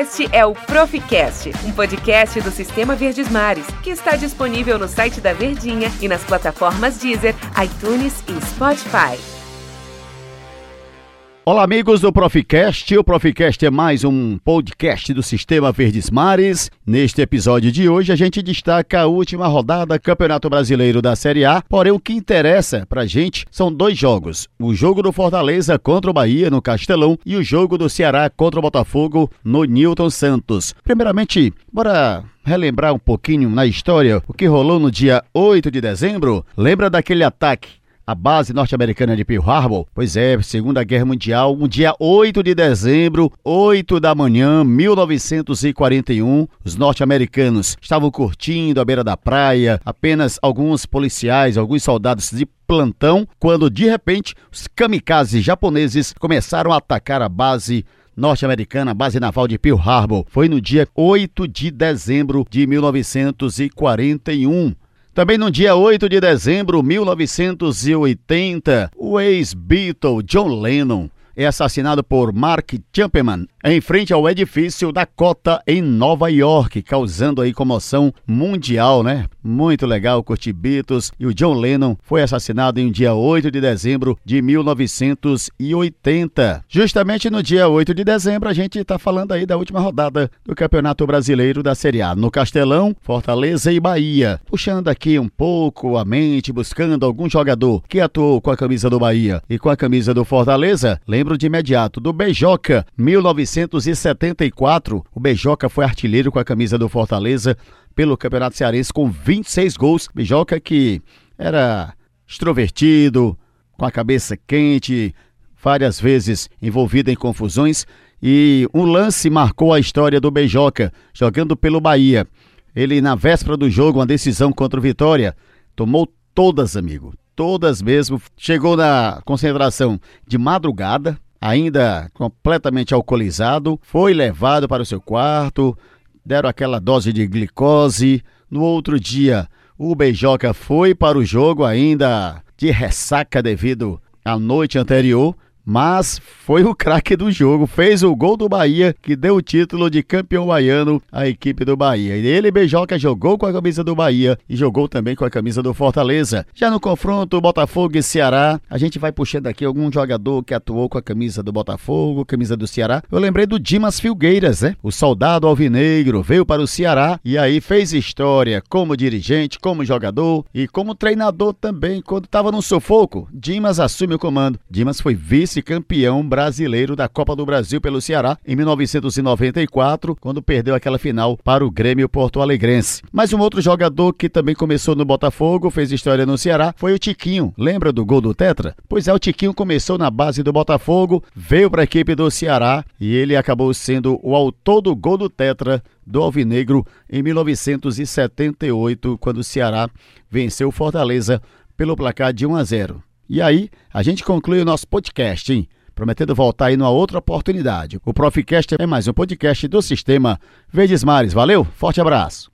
Este é o Proficast, um podcast do Sistema Verdes Mares, que está disponível no site da Verdinha e nas plataformas Deezer, iTunes e Spotify. Olá, amigos do Proficast. O Proficast é mais um podcast do Sistema Verdes Mares. Neste episódio de hoje, a gente destaca a última rodada do Campeonato Brasileiro da Série A. Porém, o que interessa pra gente são dois jogos: o jogo do Fortaleza contra o Bahia no Castelão e o jogo do Ceará contra o Botafogo no Newton Santos. Primeiramente, bora relembrar um pouquinho na história o que rolou no dia 8 de dezembro. Lembra daquele ataque a base norte-americana de Pearl Harbor? Pois é, Segunda Guerra Mundial, um dia 8 de dezembro, 8 da manhã, 1941, os norte-americanos estavam curtindo à beira da praia, apenas alguns policiais, alguns soldados de plantão, quando de repente os kamikazes japoneses começaram a atacar a base norte-americana, base naval de Pearl Harbor. Foi no dia 8 de dezembro de 1941. Também no dia 8 de dezembro de 1980, o ex-Beatle John Lennon é assassinado por Mark Chapman em frente ao edifício Dakota em Nova York, causando aí comoção mundial, né? Muito legal curtir Beatles e o John Lennon foi assassinado em dia 8 de dezembro de 1980. Justamente no dia 8 de dezembro a gente está falando aí da última rodada do Campeonato Brasileiro da Série A no Castelão, Fortaleza e Bahia. Puxando aqui um pouco a mente, buscando algum jogador que atuou com a camisa do Bahia e com a camisa do Fortaleza, lembro de imediato do Beijoca, 1974. O Beijoca foi artilheiro com a camisa do Fortaleza pelo Campeonato Cearense com 26 gols. Bijoca que era extrovertido, com a cabeça quente, várias vezes envolvido em confusões e um lance marcou a história do Beijoca, jogando pelo Bahia. Ele na véspera do jogo, uma decisão contra o Vitória, tomou todas, amigo, todas mesmo. Chegou na concentração de madrugada, ainda completamente alcoolizado, foi levado para o seu quarto, deram aquela dose de glicose. No outro dia, o Beijoca foi para o jogo ainda de ressaca devido à noite anterior mas foi o craque do jogo, fez o gol do Bahia que deu o título de campeão baiano à equipe do Bahia. E ele, Beijoca, jogou com a camisa do Bahia e jogou também com a camisa do Fortaleza. Já no confronto Botafogo e Ceará, a gente vai puxando aqui algum jogador que atuou com a camisa do Botafogo, camisa do Ceará. Eu lembrei do Dimas Filgueiras, né? O soldado alvinegro veio para o Ceará e aí fez história como dirigente, como jogador e como treinador também. Quando estava no sufoco, Dimas assume o comando. Dimas foi vice vice-campeão brasileiro da Copa do Brasil pelo Ceará em 1994, quando perdeu aquela final para o Grêmio Porto Alegrense. Mas um outro jogador que também começou no Botafogo, fez história no Ceará, foi o Tiquinho. Lembra do gol do Tetra? Pois é, o Tiquinho começou na base do Botafogo, veio para a equipe do Ceará e ele acabou sendo o autor do gol do Tetra do Alvinegro em 1978, quando o Ceará venceu Fortaleza pelo placar de 1 a 0. E aí, a gente conclui o nosso podcast, hein? Prometendo voltar aí numa outra oportunidade. O Proficast é mais um podcast do Sistema Verdes Mares. Valeu, forte abraço.